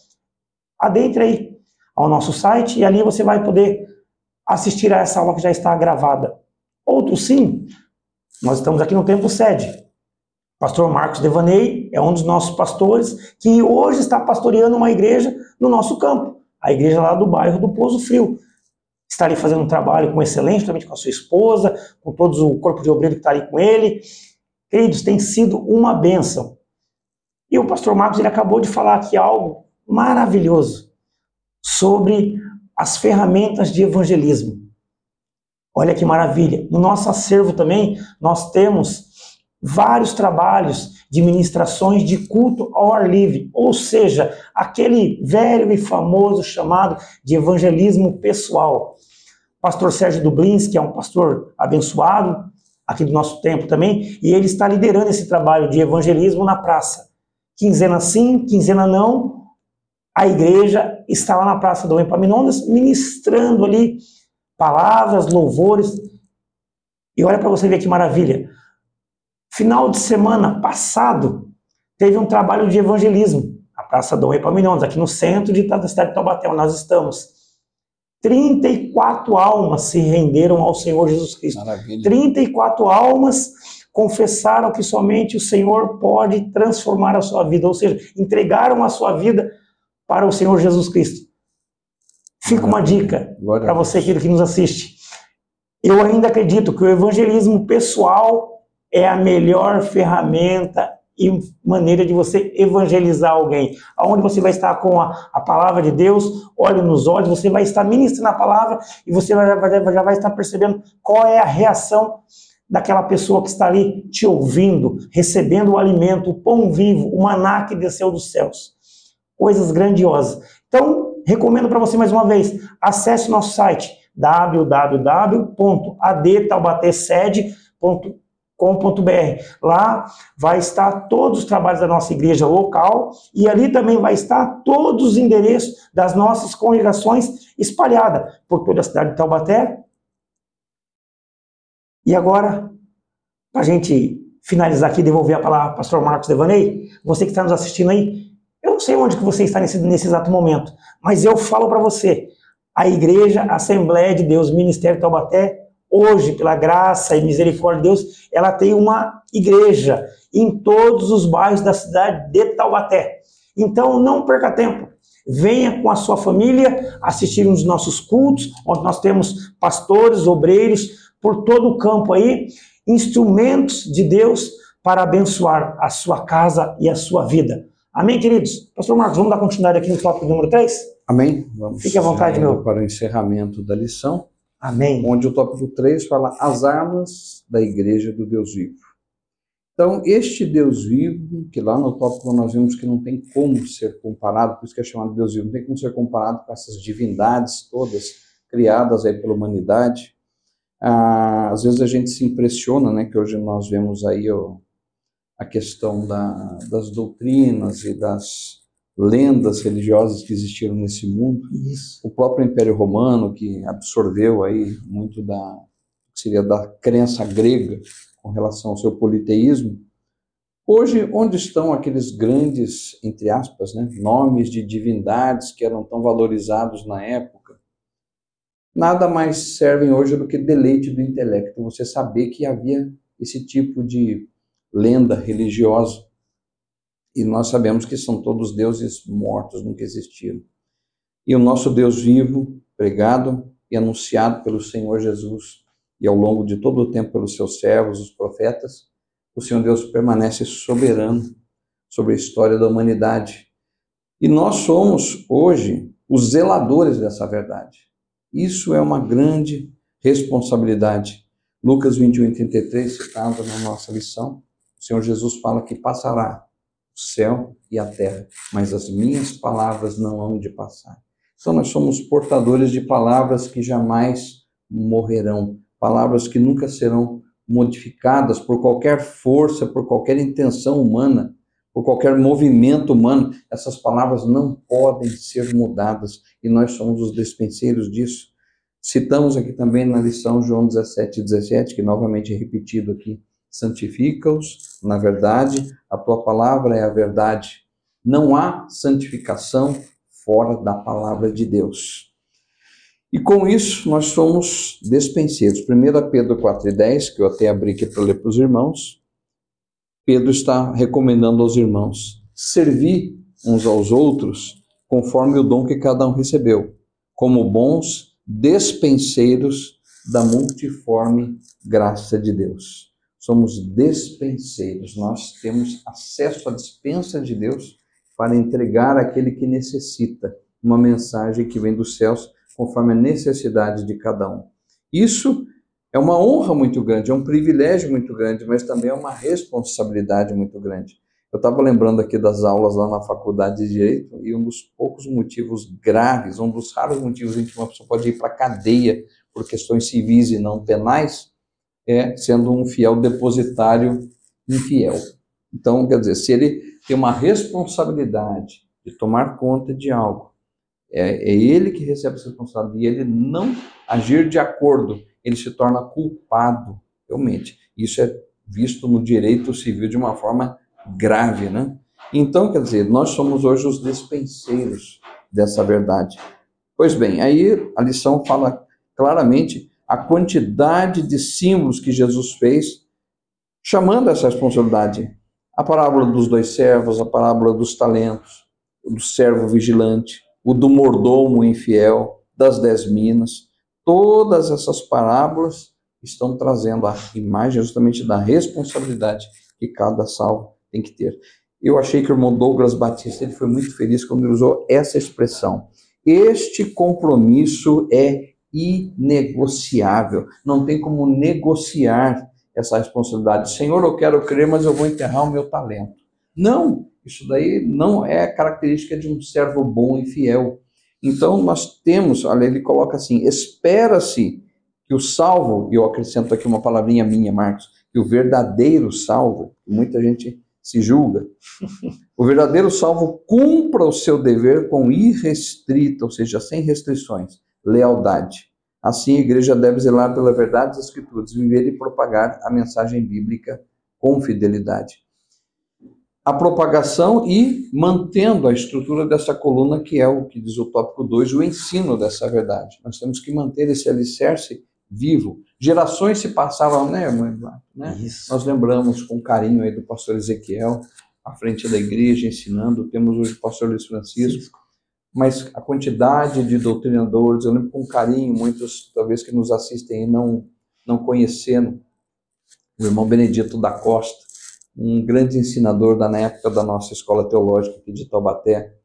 adentre aí ao nosso site e ali você vai poder assistir a essa aula que já está gravada. Outros sim. Nós estamos aqui no Templo Sede. Pastor Marcos Devaney é um dos nossos pastores que hoje está pastoreando uma igreja no nosso campo, a igreja lá do bairro do Pouso Frio. Está ali fazendo um trabalho com excelência, justamente com a sua esposa, com todo o corpo de obreiro que está ali com ele. Queridos, tem sido uma bênção. E o pastor Marcos ele acabou de falar aqui algo maravilhoso sobre as ferramentas de evangelismo. Olha que maravilha. No nosso acervo também, nós temos vários trabalhos de ministrações de culto ao ar livre, ou seja, aquele velho e famoso chamado de evangelismo pessoal. Pastor Sérgio Dublins, que é um pastor abençoado aqui do nosso tempo também, e ele está liderando esse trabalho de evangelismo na praça. Quinzena sim, quinzena não, a igreja está lá na Praça do Epaminondas ministrando ali palavras, louvores. E olha para você ver que maravilha. Final de semana passado, teve um trabalho de evangelismo na Praça Dom Epaminondas, aqui no centro de, da cidade de Taubaté, onde nós estamos. 34 almas se renderam ao Senhor Jesus Cristo. Maravilha. 34 almas confessaram que somente o Senhor pode transformar a sua vida, ou seja, entregaram a sua vida para o Senhor Jesus Cristo. Fica uma dica para você que nos assiste. Eu ainda acredito que o evangelismo pessoal é a melhor ferramenta e maneira de você evangelizar alguém. Aonde você vai estar com a, a palavra de Deus, olho nos olhos, você vai estar ministrando a palavra e você já vai, já vai estar percebendo qual é a reação daquela pessoa que está ali te ouvindo, recebendo o alimento, o pão vivo, o maná que desceu dos céus. Coisas grandiosas. Então, recomendo para você mais uma vez, acesse nosso site www.adtaubatesede.com.br. Lá vai estar todos os trabalhos da nossa igreja local e ali também vai estar todos os endereços das nossas congregações espalhadas por toda a cidade de Taubaté. E agora, para a gente finalizar aqui, devolver a palavra ao pastor Marcos Devaney, você que está nos assistindo aí, eu não sei onde que você está nesse, nesse exato momento, mas eu falo para você, a Igreja Assembleia de Deus, Ministério Taubaté, hoje, pela graça e misericórdia de Deus, ela tem uma igreja em todos os bairros da cidade de Taubaté. Então, não perca tempo. Venha com a sua família assistir um dos nossos cultos, onde nós temos pastores, obreiros, por todo o campo aí, instrumentos de Deus para abençoar a sua casa e a sua vida. Amém, queridos? Pastor Marcos, vamos dar continuidade aqui no tópico número 3? Amém. Vamos Fique à vontade, meu. Para o encerramento da lição. Amém. Onde o tópico 3 fala as armas da igreja do Deus vivo. Então, este Deus vivo, que lá no tópico nós vimos que não tem como ser comparado, por isso que é chamado Deus vivo, não tem como ser comparado com essas divindades todas criadas aí pela humanidade. Ah, às vezes a gente se impressiona, né, que hoje nós vemos aí ó, a questão da, das doutrinas e das lendas religiosas que existiram nesse mundo. Isso. O próprio Império Romano, que absorveu aí muito da seria da crença grega com relação ao seu politeísmo. Hoje, onde estão aqueles grandes, entre aspas, né, nomes de divindades que eram tão valorizados na época? Nada mais servem hoje do que deleite do intelecto. Você saber que havia esse tipo de lenda religiosa. E nós sabemos que são todos deuses mortos, nunca existiram. E o nosso Deus vivo, pregado e anunciado pelo Senhor Jesus, e ao longo de todo o tempo pelos seus servos, os profetas, o Senhor Deus permanece soberano sobre a história da humanidade. E nós somos hoje os zeladores dessa verdade. Isso é uma grande responsabilidade. Lucas 21, 33, citado na nossa lição, o Senhor Jesus fala que passará o céu e a terra, mas as minhas palavras não hão de passar. Então nós somos portadores de palavras que jamais morrerão, palavras que nunca serão modificadas por qualquer força, por qualquer intenção humana, por qualquer movimento humano. Essas palavras não podem ser mudadas e nós somos os despenseiros disso. Citamos aqui também na lição João 17, 17, que novamente é repetido aqui santifica-os na verdade, a tua palavra é a verdade. Não há santificação fora da palavra de Deus. E com isso, nós somos despenseiros. 1 Pedro 4,10, que eu até abri aqui para ler para os irmãos, Pedro está recomendando aos irmãos servir uns aos outros conforme o dom que cada um recebeu, como bons despenseiros da multiforme graça de Deus. Somos despenseiros, nós temos acesso à dispensa de Deus para entregar àquele que necessita uma mensagem que vem dos céus conforme a necessidade de cada um. Isso é uma honra muito grande, é um privilégio muito grande, mas também é uma responsabilidade muito grande. Eu estava lembrando aqui das aulas lá na faculdade de Direito e um dos poucos motivos graves, um dos raros motivos em que uma pessoa pode ir para a cadeia por questões civis e não penais, é sendo um fiel depositário infiel. Então, quer dizer, se ele tem uma responsabilidade de tomar conta de algo, é, é ele que recebe essa responsabilidade e ele não agir de acordo, ele se torna culpado, realmente. Isso é visto no direito civil de uma forma grave, né? Então, quer dizer, nós somos hoje os despenseiros dessa verdade. Pois bem, aí a lição fala claramente a quantidade de símbolos que Jesus fez, chamando essa responsabilidade. A parábola dos dois servos, a parábola dos talentos, do servo vigilante, o do mordomo infiel, das dez minas. Todas essas parábolas estão trazendo a imagem justamente da responsabilidade que cada salvo tem que ter. Eu achei que o irmão Douglas Batista ele foi muito feliz quando ele usou essa expressão. Este compromisso é inegociável. Não tem como negociar essa responsabilidade. Senhor, eu quero crer, mas eu vou enterrar o meu talento. Não, isso daí não é característica de um servo bom e fiel. Então nós temos, olha, ele coloca assim: espera-se que o salvo, e eu acrescento aqui uma palavrinha minha, Marcos, que o verdadeiro salvo, muita gente se julga, o verdadeiro salvo cumpra o seu dever com irrestrita, ou seja, sem restrições, lealdade. Assim, a igreja deve zelar pela verdade das Escrituras, viver e propagar a mensagem bíblica com fidelidade. A propagação e mantendo a estrutura dessa coluna, que é o que diz o tópico 2, o ensino dessa verdade. Nós temos que manter esse alicerce vivo. Gerações se passavam, né, mãe? Né? Nós lembramos com carinho aí do pastor Ezequiel, à frente da igreja, ensinando. Temos hoje o pastor Luiz Francisco mas a quantidade de doutrinadores, eu lembro com carinho, muitos talvez que nos assistem e não, não conhecendo, o irmão Benedito da Costa, um grande ensinador da na época da nossa escola teológica aqui de Taubaté,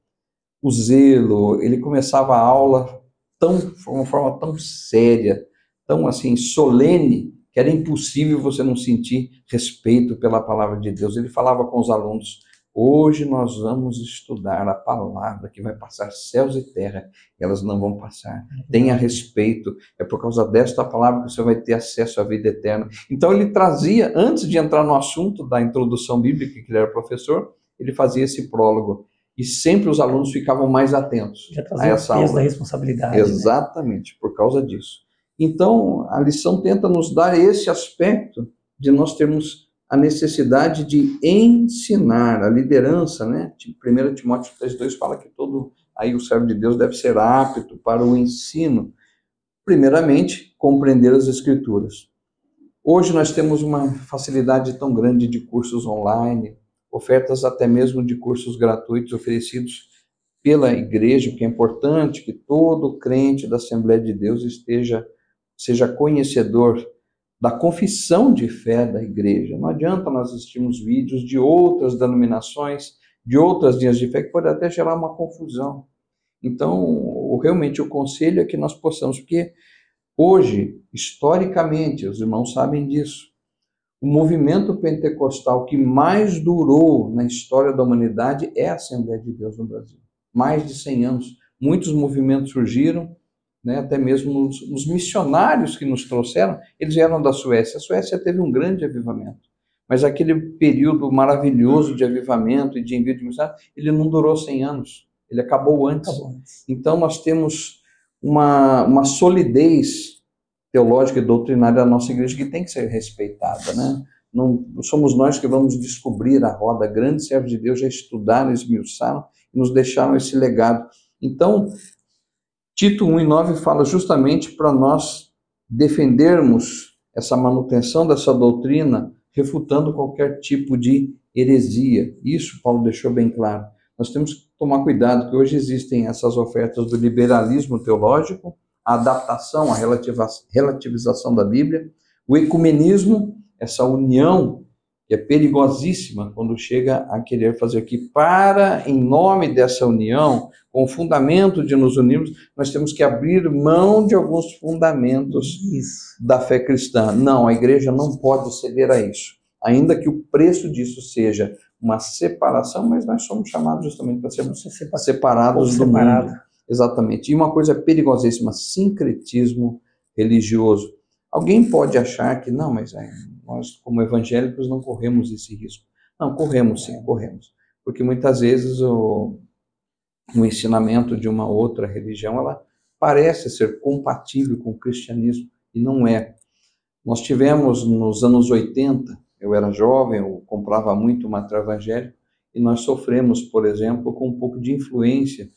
o zelo, ele começava a aula tão, de uma forma tão séria, tão assim, solene, que era impossível você não sentir respeito pela palavra de Deus. Ele falava com os alunos, Hoje nós vamos estudar a palavra que vai passar céus e terra, elas não vão passar. Tenha respeito, é por causa desta palavra que você vai ter acesso à vida eterna. Então ele trazia, antes de entrar no assunto da introdução bíblica, que ele era professor, ele fazia esse prólogo. E sempre os alunos ficavam mais atentos Já a essa o peso aula. da responsabilidade. Né? Exatamente, né? por causa disso. Então, a lição tenta nos dar esse aspecto de nós termos a necessidade de ensinar a liderança, né? 1 Timóteo 3,2 fala que todo aí o servo de Deus deve ser apto para o ensino. Primeiramente, compreender as escrituras. Hoje nós temos uma facilidade tão grande de cursos online, ofertas até mesmo de cursos gratuitos oferecidos pela igreja, que é importante que todo crente da Assembleia de Deus esteja seja conhecedor da confissão de fé da igreja. Não adianta nós assistirmos vídeos de outras denominações, de outras linhas de fé, que pode até gerar uma confusão. Então, realmente, o conselho é que nós possamos, porque hoje, historicamente, os irmãos sabem disso, o movimento pentecostal que mais durou na história da humanidade é a Assembleia de Deus no Brasil. Mais de 100 anos. Muitos movimentos surgiram, né, até mesmo os, os, missionários que nos trouxeram, eles eram da Suécia. A Suécia teve um grande avivamento, mas aquele período maravilhoso de avivamento e de envio de missionários, ele não durou 100 anos, ele acabou antes. Acabou. Então nós temos uma, uma solidez teológica e doutrinária da nossa igreja que tem que ser respeitada, né? Não somos nós que vamos descobrir a roda. Grandes servos de Deus já estudaram, esmiuçaram e nos deixaram esse legado. Então, Tito 1 e 9 fala justamente para nós defendermos essa manutenção dessa doutrina, refutando qualquer tipo de heresia. Isso Paulo deixou bem claro. Nós temos que tomar cuidado que hoje existem essas ofertas do liberalismo teológico, a adaptação, a relativização da Bíblia, o ecumenismo, essa união que é perigosíssima quando chega a querer fazer que para, em nome dessa união, com o fundamento de nos unirmos, nós temos que abrir mão de alguns fundamentos isso. da fé cristã. Não, a igreja não pode ceder a isso. Ainda que o preço disso seja uma separação, mas nós somos chamados justamente para sermos separados do separado. mundo. Exatamente. E uma coisa perigosíssima, sincretismo religioso. Alguém pode achar que, não, mas é, nós, como evangélicos, não corremos esse risco. Não, corremos sim, corremos. Porque muitas vezes o, o ensinamento de uma outra religião, ela parece ser compatível com o cristianismo e não é. Nós tivemos nos anos 80, eu era jovem, eu comprava muito material evangélico, e nós sofremos, por exemplo, com um pouco de influência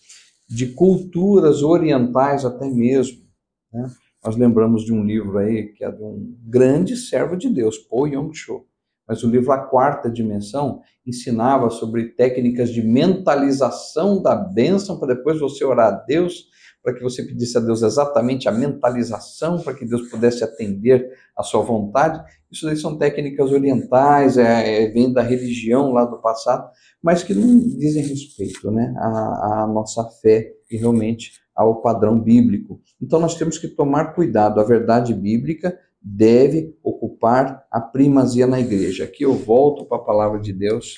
de culturas orientais até mesmo. Né? Nós lembramos de um livro aí que é de um grande servo de Deus, Po Yong-cho. Mas o livro A Quarta Dimensão ensinava sobre técnicas de mentalização da bênção para depois você orar a Deus, para que você pedisse a Deus exatamente a mentalização, para que Deus pudesse atender a sua vontade. Isso daí são técnicas orientais, é, é, vem da religião lá do passado, mas que não dizem respeito né, à, à nossa fé e realmente ao padrão bíblico. Então nós temos que tomar cuidado. A verdade bíblica deve ocupar a primazia na igreja. Aqui eu volto para a palavra de Deus,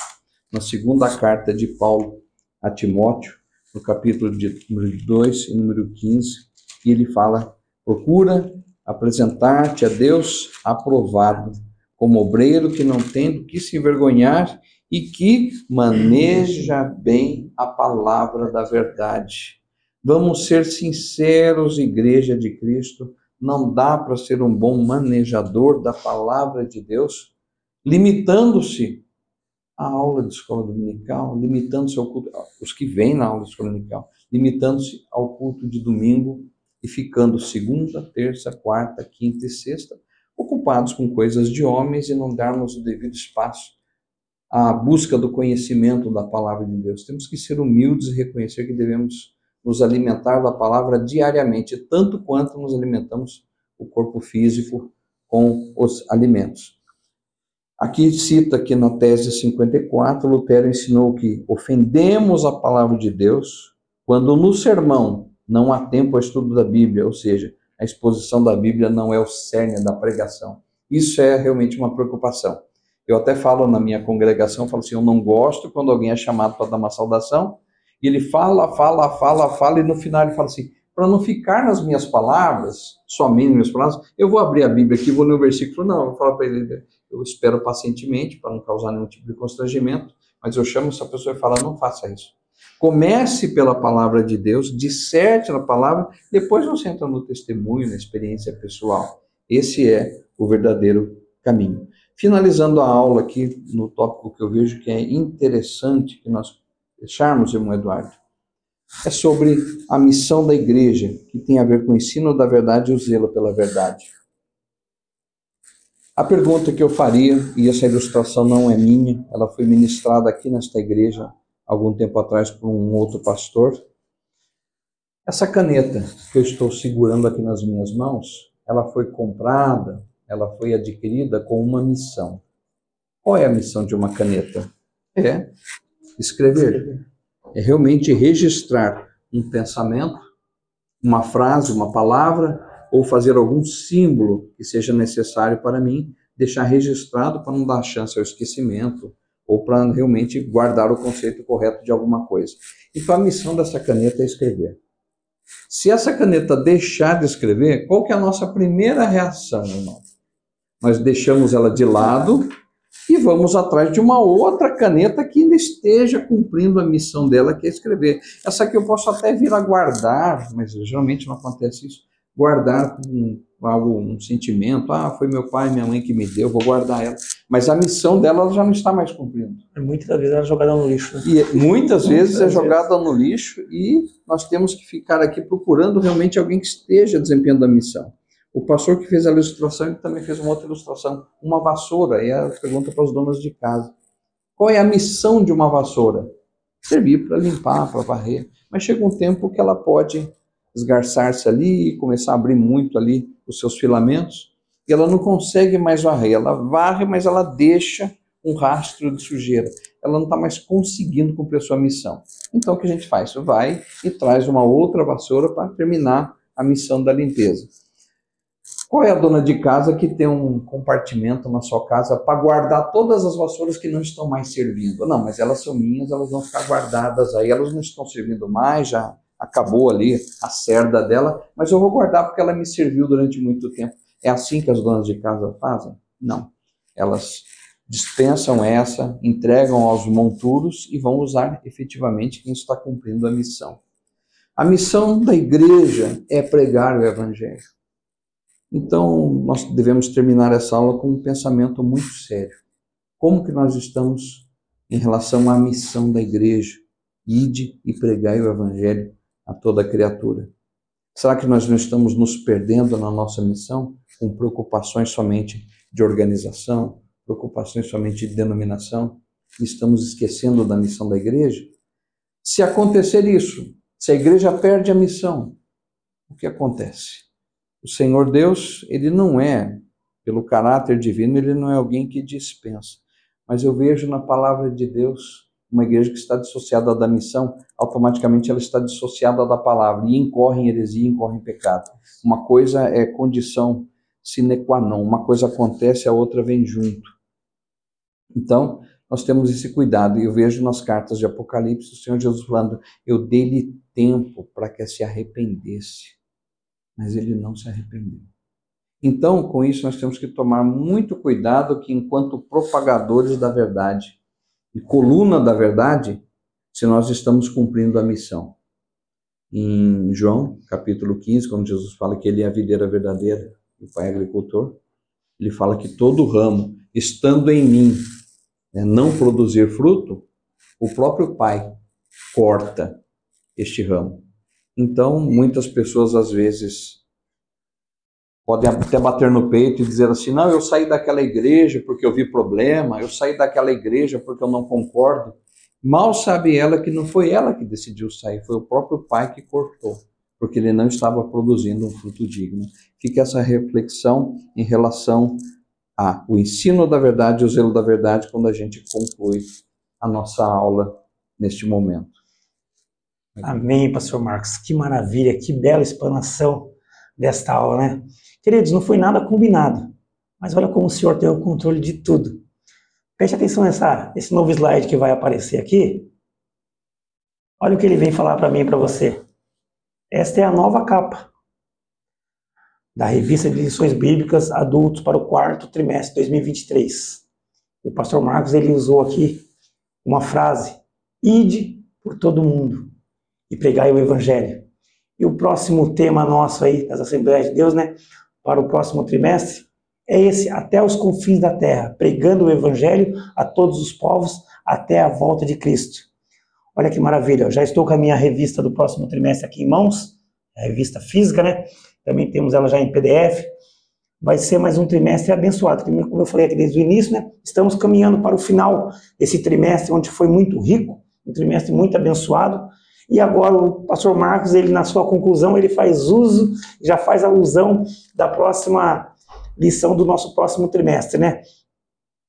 na segunda carta de Paulo a Timóteo, no capítulo de número 2 e número 15, e ele fala: procura apresentar-te a Deus aprovado, como obreiro que não tem do que se envergonhar e que maneja bem a palavra da verdade. Vamos ser sinceros, Igreja de Cristo. Não dá para ser um bom manejador da palavra de Deus, limitando-se à aula de escola dominical, limitando-se ao culto, os que vêm na aula de escola dominical, limitando-se ao culto de domingo e ficando segunda, terça, quarta, quinta e sexta ocupados com coisas de homens e não darmos o devido espaço à busca do conhecimento da palavra de Deus. Temos que ser humildes e reconhecer que devemos nos alimentar da palavra diariamente, tanto quanto nos alimentamos o corpo físico com os alimentos. Aqui cita que na tese 54, Lutero ensinou que ofendemos a palavra de Deus quando no sermão não há tempo ao estudo da Bíblia, ou seja, a exposição da Bíblia não é o cerne da pregação. Isso é realmente uma preocupação. Eu até falo na minha congregação, falo assim, eu não gosto quando alguém é chamado para dar uma saudação e ele fala, fala, fala, fala, e no final ele fala assim: para não ficar nas minhas palavras, somente nas minhas palavras, eu vou abrir a Bíblia aqui, vou ler o versículo. Não, eu falar para ele, eu espero pacientemente, para não causar nenhum tipo de constrangimento, mas eu chamo essa pessoa e falo: não faça isso. Comece pela palavra de Deus, disserte na palavra, depois você entra no testemunho, na experiência pessoal. Esse é o verdadeiro caminho. Finalizando a aula aqui no tópico que eu vejo que é interessante que nós fecharmos, irmão Eduardo, é sobre a missão da igreja, que tem a ver com o ensino da verdade e o zelo pela verdade. A pergunta que eu faria, e essa ilustração não é minha, ela foi ministrada aqui nesta igreja algum tempo atrás por um outro pastor. Essa caneta que eu estou segurando aqui nas minhas mãos, ela foi comprada, ela foi adquirida com uma missão. Qual é a missão de uma caneta? É escrever. É realmente registrar um pensamento, uma frase, uma palavra, ou fazer algum símbolo que seja necessário para mim, deixar registrado para não dar chance ao esquecimento, ou para realmente guardar o conceito correto de alguma coisa. Então a missão dessa caneta é escrever. Se essa caneta deixar de escrever, qual que é a nossa primeira reação, irmão? Nós deixamos ela de lado e vamos atrás de uma outra caneta que ainda esteja cumprindo a missão dela, que é escrever. Essa aqui eu posso até vir a guardar, mas geralmente não acontece isso. Guardar com algo, um sentimento, ah, foi meu pai, minha mãe que me deu, vou guardar ela. mas a missão dela ela já não está mais cumprindo. Muitas vezes ela é jogada no lixo. Né? E muitas vezes muitas é jogada vezes. no lixo e nós temos que ficar aqui procurando realmente alguém que esteja desempenhando a missão. O pastor que fez a ilustração ele também fez uma outra ilustração, uma vassoura, e a pergunta para os donos de casa. Qual é a missão de uma vassoura? Servir para limpar, para varrer. Mas chega um tempo que ela pode esgarçar-se ali e começar a abrir muito ali os seus filamentos, e ela não consegue mais varrer. Ela varre, mas ela deixa um rastro de sujeira. Ela não está mais conseguindo cumprir a sua missão. Então o que a gente faz? Vai e traz uma outra vassoura para terminar a missão da limpeza. Qual é a dona de casa que tem um compartimento na sua casa para guardar todas as vassouras que não estão mais servindo? Não, mas elas são minhas, elas vão ficar guardadas aí, elas não estão servindo mais, já acabou ali a cerda dela, mas eu vou guardar porque ela me serviu durante muito tempo. É assim que as donas de casa fazem? Não. Elas dispensam essa, entregam aos monturos e vão usar efetivamente quem está cumprindo a missão. A missão da igreja é pregar o evangelho. Então, nós devemos terminar essa aula com um pensamento muito sério. Como que nós estamos em relação à missão da igreja? Ide e pregai o evangelho a toda criatura. Será que nós não estamos nos perdendo na nossa missão com preocupações somente de organização, preocupações somente de denominação? Estamos esquecendo da missão da igreja? Se acontecer isso, se a igreja perde a missão, o que acontece? O Senhor Deus, ele não é, pelo caráter divino, ele não é alguém que dispensa. Mas eu vejo na palavra de Deus uma igreja que está dissociada da missão, automaticamente ela está dissociada da palavra e incorre em heresia, incorre em pecado. Uma coisa é condição sine qua non, uma coisa acontece, a outra vem junto. Então, nós temos esse cuidado, e eu vejo nas cartas de Apocalipse o Senhor Jesus falando: Eu dei-lhe tempo para que se arrependesse, mas ele não se arrependeu. Então, com isso, nós temos que tomar muito cuidado que, enquanto propagadores da verdade, e coluna da verdade se nós estamos cumprindo a missão. Em João, capítulo 15, quando Jesus fala que ele é a videira verdadeira o Pai é agricultor, ele fala que todo ramo, estando em mim, né, não produzir fruto, o próprio Pai corta este ramo. Então, muitas pessoas às vezes podem até bater no peito e dizer assim: não, eu saí daquela igreja porque eu vi problema, eu saí daquela igreja porque eu não concordo. Mal sabe ela que não foi ela que decidiu sair, foi o próprio pai que cortou, porque ele não estava produzindo um fruto digno. Fica essa reflexão em relação ao ensino da verdade e o zelo da verdade quando a gente conclui a nossa aula neste momento. Amém, pastor Marcos. Que maravilha, que bela explanação desta aula, né? Queridos, não foi nada combinado, mas olha como o Senhor tem o controle de tudo. Preste atenção nessa, nesse novo slide que vai aparecer aqui. Olha o que ele vem falar para mim e para você. Esta é a nova capa da revista de lições bíblicas adultos para o quarto trimestre de 2023. O pastor Marcos ele usou aqui uma frase: "Ide por todo mundo e pregai o evangelho". E o próximo tema nosso aí das Assembleias de Deus, né, para o próximo trimestre, é esse, até os confins da terra, pregando o evangelho a todos os povos até a volta de Cristo. Olha que maravilha, eu já estou com a minha revista do próximo trimestre aqui em mãos, a revista física, né? Também temos ela já em PDF. Vai ser mais um trimestre abençoado. Como eu falei aqui desde o início, né? Estamos caminhando para o final desse trimestre, onde foi muito rico, um trimestre muito abençoado. E agora o pastor Marcos, ele na sua conclusão, ele faz uso, já faz alusão da próxima lição do nosso próximo trimestre, né?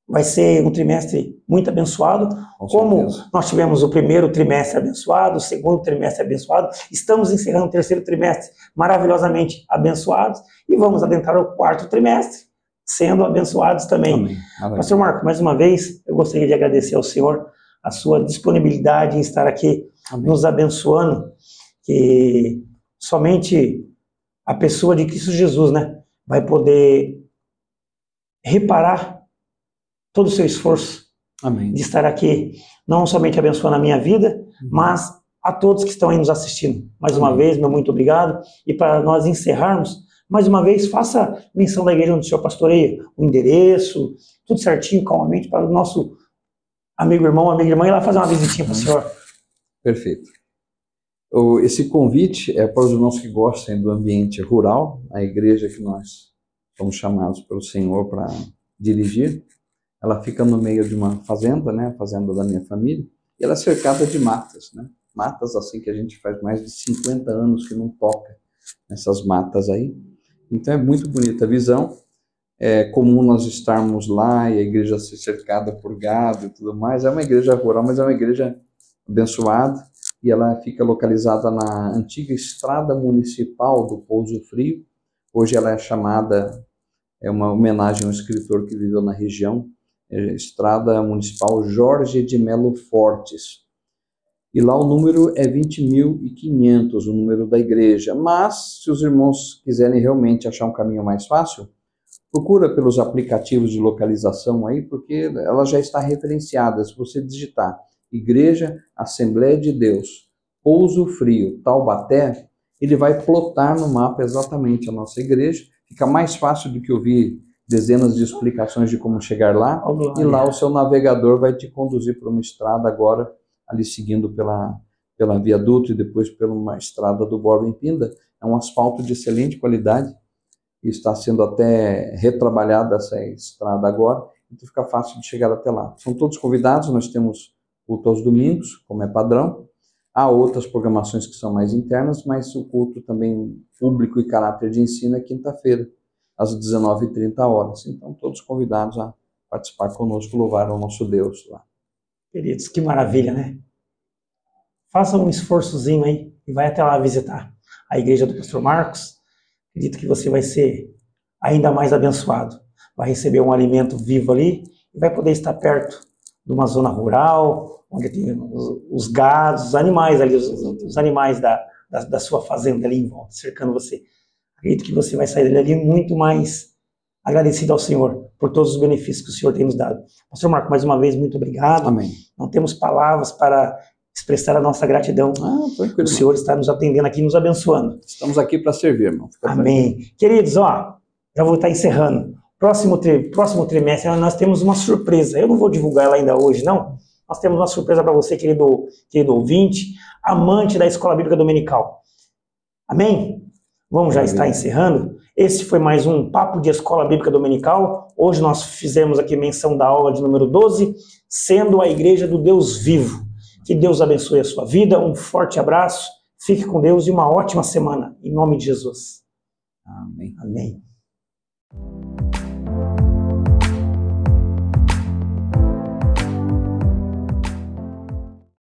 Vai ser um trimestre muito abençoado, Com como certeza. nós tivemos o primeiro trimestre abençoado, o segundo trimestre abençoado, estamos encerrando o terceiro trimestre maravilhosamente abençoados e vamos adentrar o quarto trimestre sendo abençoados também. Amém. Amém. Pastor Marco, mais uma vez, eu gostaria de agradecer ao senhor a sua disponibilidade em estar aqui Amém. nos abençoando, que somente a pessoa de Cristo Jesus, né, vai poder reparar todo o seu esforço Amém. de estar aqui, não somente abençoando a minha vida, uhum. mas a todos que estão aí nos assistindo. Mais Amém. uma vez, meu muito obrigado. E para nós encerrarmos, Mais uma vez, faça menção da igreja onde o senhor pastoreia, o endereço, tudo certinho, calmamente, para o nosso amigo irmão, amiga irmã, ir lá fazer uma visitinha para o senhor. Perfeito. Esse convite é para os irmãos que gostem do ambiente rural, a igreja que nós somos chamados pelo Senhor para dirigir. Ela fica no meio de uma fazenda, né, a fazenda da minha família, e ela é cercada de matas, né? Matas assim que a gente faz mais de 50 anos que não toca nessas matas aí. Então é muito bonita a visão. É comum nós estarmos lá e a igreja ser cercada por gado e tudo mais. É uma igreja rural, mas é uma igreja abençoada e ela fica localizada na antiga estrada municipal do Pouso Frio. Hoje ela é chamada, é uma homenagem a um escritor que viveu na região, é Estrada Municipal Jorge de Melo Fortes. E lá o número é 20.500, o número da igreja. Mas, se os irmãos quiserem realmente achar um caminho mais fácil, procura pelos aplicativos de localização aí, porque ela já está referenciada. Se você digitar Igreja Assembleia de Deus, Pouso Frio, Taubaté, ele vai plotar no mapa exatamente a nossa igreja. Fica mais fácil do que ouvir dezenas de explicações de como chegar lá. Oh, e lá o seu navegador vai te conduzir para uma estrada agora, ali seguindo pela, pela viaduto e depois pela uma estrada do Borba em Pinda. É um asfalto de excelente qualidade e está sendo até retrabalhada essa estrada agora. Então fica fácil de chegar até lá. São todos convidados, nós temos culto aos domingos, como é padrão. Há outras programações que são mais internas, mas o culto também público e caráter de ensino é quinta-feira, às 19h30 horas. Então, todos convidados a participar conosco, louvar o nosso Deus lá. Queridos, que maravilha, né? Faça um esforçozinho aí e vai até lá visitar a igreja do pastor Marcos. Acredito que você vai ser ainda mais abençoado. Vai receber um alimento vivo ali e vai poder estar perto de uma zona rural, onde tem os, os gados, os animais ali, os, os animais da, da, da, sua fazenda ali em volta, cercando você. Acredito que você vai sair dali muito mais agradecido ao Senhor por todos os benefícios que o Senhor tem nos dado. Pastor Marco, mais uma vez, muito obrigado. Amém. Não temos palavras para expressar a nossa gratidão. Ah, o Senhor está nos atendendo aqui, nos abençoando. Estamos aqui para servir, irmão. Fica Amém. Queridos, ó, já vou estar encerrando. Próximo, tri, próximo trimestre nós temos uma surpresa. Eu não vou divulgar ela ainda hoje, não. Nós temos uma surpresa para você, querido, querido ouvinte, amante da Escola Bíblica Dominical. Amém? Vamos já estar encerrando. Esse foi mais um Papo de Escola Bíblica Dominical. Hoje nós fizemos aqui menção da aula de número 12, sendo a Igreja do Deus Vivo. Que Deus abençoe a sua vida. Um forte abraço. Fique com Deus e uma ótima semana. Em nome de Jesus. Amém. Amém.